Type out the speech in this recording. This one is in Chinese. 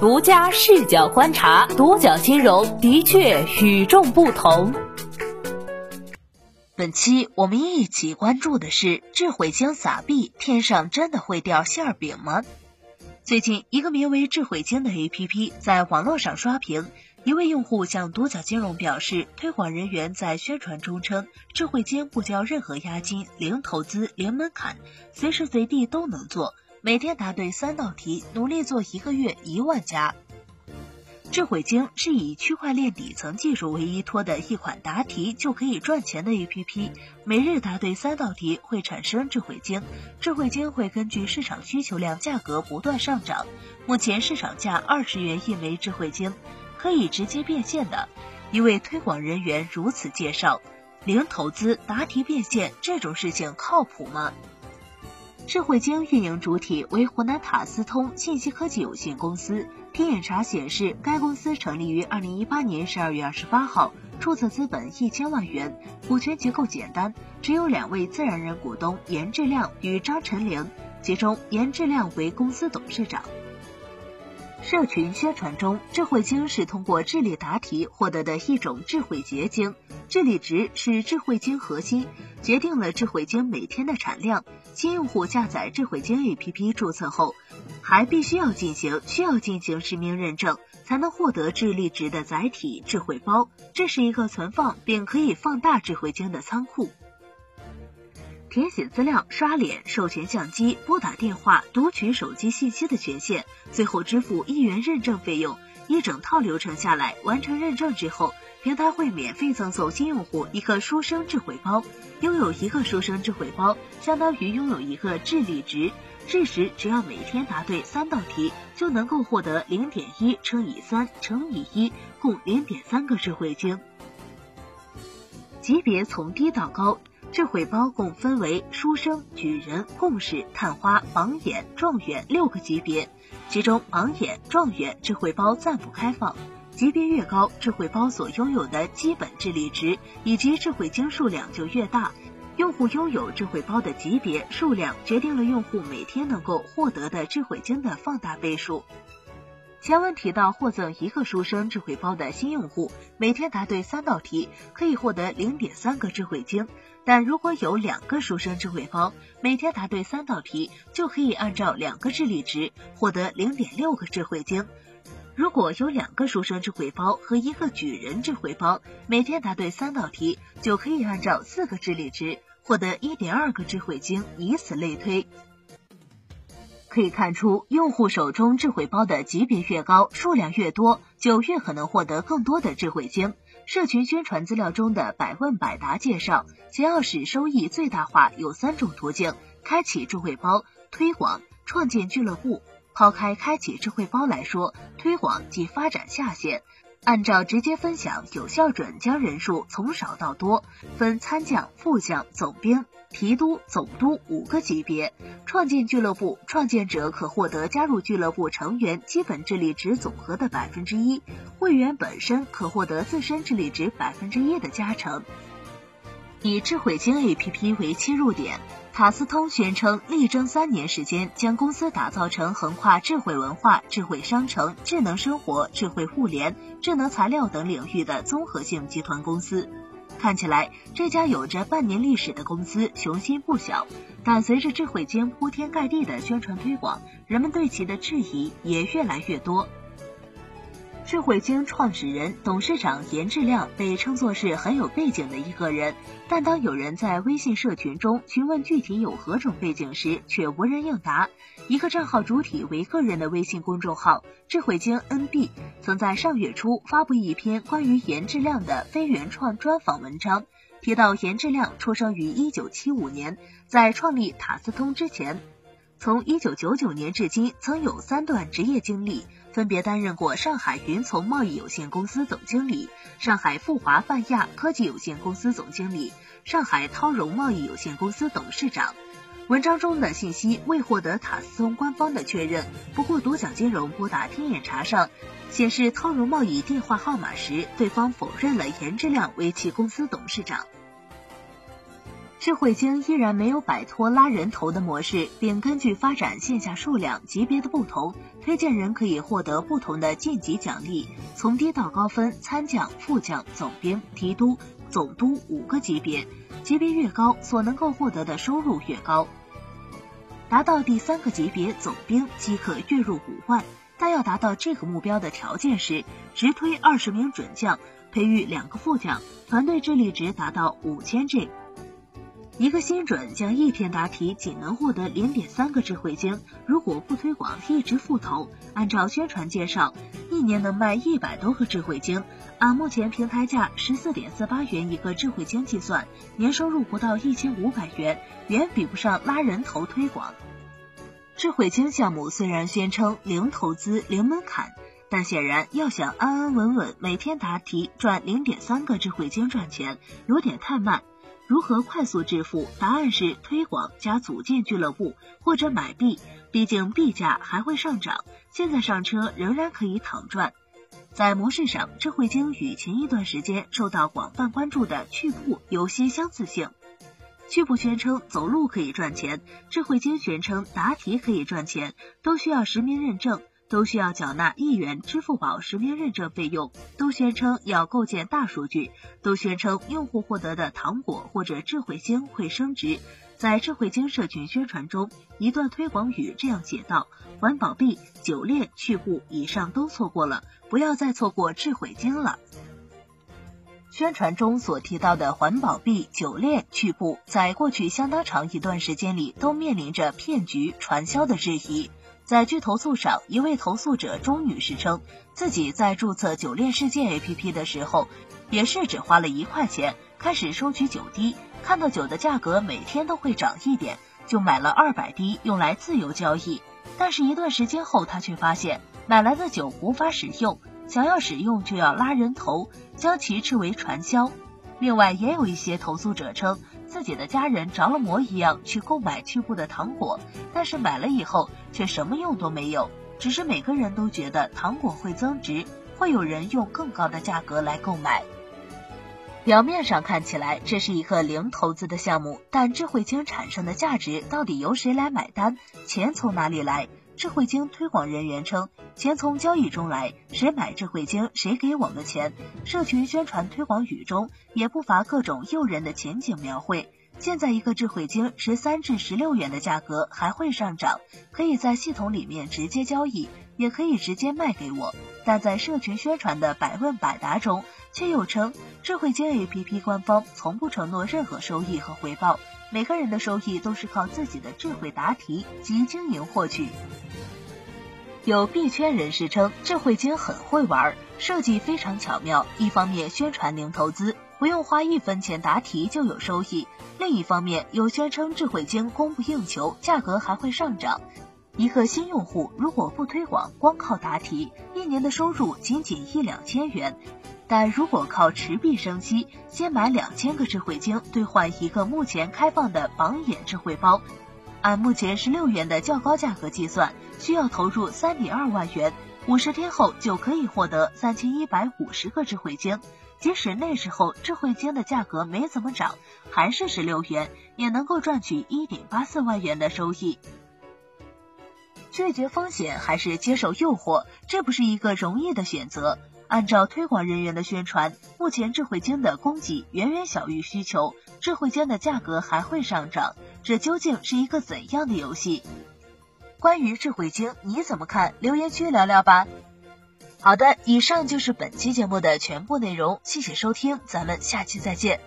独家视角观察，独角金融的确与众不同。本期我们一起关注的是智慧金撒币，天上真的会掉馅饼吗？最近，一个名为智慧金的 APP 在网络上刷屏，一位用户向独角金融表示，推广人员在宣传中称，智慧金不交任何押金，零投资，零门槛，随时随地都能做。每天答对三道题，努力做一个月一万加。智慧金是以区块链底层技术为依托的一款答题就可以赚钱的 APP。每日答对三道题会产生智慧金，智慧金会根据市场需求量价格不断上涨。目前市场价二十元一枚智慧金，可以直接变现的。一位推广人员如此介绍：零投资答题变现这种事情靠谱吗？智慧经运营主体为湖南塔斯通信息科技有限公司。天眼查显示，该公司成立于二零一八年十二月二十八号，注册资本一千万元，股权结构简单，只有两位自然人股东严志亮与张晨玲，其中严志亮为公司董事长。社群宣传中，智慧晶是通过智力答题获得的一种智慧结晶。智力值是智慧晶核心，决定了智慧晶每天的产量。新用户下载智慧晶 APP 注册后，还必须要进行需要进行实名认证，才能获得智力值的载体智慧包。这是一个存放并可以放大智慧晶的仓库。填写资料、刷脸、授权相机、拨打电话、读取手机信息的权限，最后支付一元认证费用。一整套流程下来，完成认证之后。平台会免费赠送新用户一个书生智慧包，拥有一个书生智慧包，相当于拥有一个智力值。这时，只要每天答对三道题，就能够获得零点一乘以三乘以一，共零点三个智慧金。级别从低到高，智慧包共分为书生、举人、共识、探花、榜眼、状元六个级别，其中榜眼、状元智慧包暂不开放。级别越高，智慧包所拥有的基本智力值以及智慧金数量就越大。用户拥有智慧包的级别数量，决定了用户每天能够获得的智慧金的放大倍数。前文提到，获赠一个书生智慧包的新用户，每天答对三道题可以获得零点三个智慧晶，但如果有两个书生智慧包，每天答对三道题就可以按照两个智力值获得零点六个智慧晶。如果有两个书生智慧包和一个举人智慧包，每天答对三道题，就可以按照四个智力值获得一点二个智慧晶，以此类推。可以看出，用户手中智慧包的级别越高，数量越多，就越可能获得更多的智慧金。社群宣传资料中的百问百答介绍，想要使收益最大化，有三种途径：开启智慧包、推广、创建俱乐部。抛开开启智慧包来说，推广及发展下线，按照直接分享有效准将人数从少到多，分参将、副将、总兵、提督、总督五个级别。创建俱乐部，创建者可获得加入俱乐部成员基本智力值总和的百分之一，会员本身可获得自身智力值百分之一的加成。以智慧金 APP 为切入点。塔斯通宣称，力争三年时间将公司打造成横跨智慧文化、智慧商城、智能生活、智慧互联、智能材料等领域的综合性集团公司。看起来，这家有着半年历史的公司雄心不小，但随着智慧金铺天盖地的宣传推广，人们对其的质疑也越来越多。智慧金创始人、董事长严志亮被称作是很有背景的一个人，但当有人在微信社群中询问具体有何种背景时，却无人应答。一个账号主体为个人的微信公众号“智慧金 NB” 曾在上月初发布一篇关于严志亮的非原创专访文章，提到严志亮出生于一九七五年，在创立塔斯通之前，从一九九九年至今曾有三段职业经历。分别担任过上海云从贸易有限公司总经理、上海富华泛亚科技有限公司总经理、上海涛融贸易有限公司董事长。文章中的信息未获得塔斯通官方的确认，不过独角金融拨打天眼查上显示涛融贸易电话号码时，对方否认了严志亮为其公司董事长。智慧鲸依然没有摆脱拉人头的模式，并根据发展线下数量级别的不同，推荐人可以获得不同的晋级奖励，从低到高分参将、副将、总兵、提督、总督五个级别，级别越高，所能够获得的收入越高。达到第三个级别总兵即可月入五万，但要达到这个目标的条件是直推二十名准将，培育两个副将，团队智力值达到五千 G。一个新准将一天答题仅能获得零点三个智慧晶，如果不推广一直复投，按照宣传介绍，一年能卖一百多个智慧晶。按目前平台价十四点四八元一个智慧晶计算，年收入不到一千五百元，远比不上拉人头推广。智慧晶项目虽然宣称零投资、零门槛，但显然要想安安稳稳每天答题赚零点三个智慧晶赚钱，有点太慢。如何快速致富？答案是推广加组建俱乐部或者买币，毕竟币价还会上涨。现在上车仍然可以躺赚。在模式上，智慧鲸与前一段时间受到广泛关注的趣步有些相似性。趣步宣称走路可以赚钱，智慧鲸宣称答题可以赚钱，都需要实名认证。都需要缴纳一元支付宝实名认证费用，都宣称要构建大数据，都宣称用户获得的糖果或者智慧星会升值。在智慧星社群宣传中，一段推广语这样写道：“环保币、酒链、去户以上都错过了，不要再错过智慧星了。”宣传中所提到的环保币、酒链、去户，在过去相当长一段时间里都面临着骗局传销的质疑。在据投诉上，一位投诉者钟女士称，自己在注册酒链世界 APP 的时候，也是只花了一块钱，开始收取酒滴，看到酒的价格每天都会涨一点，就买了二百滴用来自由交易。但是，一段时间后，她却发现买来的酒无法使用，想要使用就要拉人头，将其称为传销。另外，也有一些投诉者称。自己的家人着了魔一样去购买趣步的糖果，但是买了以后却什么用都没有，只是每个人都觉得糖果会增值，会有人用更高的价格来购买。表面上看起来这是一个零投资的项目，但智慧晶产生的价值到底由谁来买单？钱从哪里来？智慧晶推广人员称，钱从交易中来，谁买智慧晶，谁给我们钱。社群宣传推广语中也不乏各种诱人的前景描绘。现在一个智慧晶十三至十六元的价格还会上涨，可以在系统里面直接交易，也可以直接卖给我。但在社群宣传的百问百答中，却又称智慧晶 APP 官方从不承诺任何收益和回报。每个人的收益都是靠自己的智慧答题及经营获取。有币圈人士称，智慧金很会玩，设计非常巧妙。一方面宣传零投资，不用花一分钱答题就有收益；另一方面又宣称智慧金供不应求，价格还会上涨。一个新用户如果不推广，光靠答题，一年的收入仅仅一两千元。但如果靠持币生息，先买两千个智慧晶兑换一个目前开放的榜眼智慧包，按目前十六元的较高价格计算，需要投入三点二万元，五十天后就可以获得三千一百五十个智慧晶。即使那时候智慧晶的价格没怎么涨，还是十六元，也能够赚取一点八四万元的收益。拒绝风险还是接受诱惑，这不是一个容易的选择。按照推广人员的宣传，目前智慧晶的供给远远小于需求，智慧晶的价格还会上涨。这究竟是一个怎样的游戏？关于智慧晶，你怎么看？留言区聊聊吧。好的，以上就是本期节目的全部内容，谢谢收听，咱们下期再见。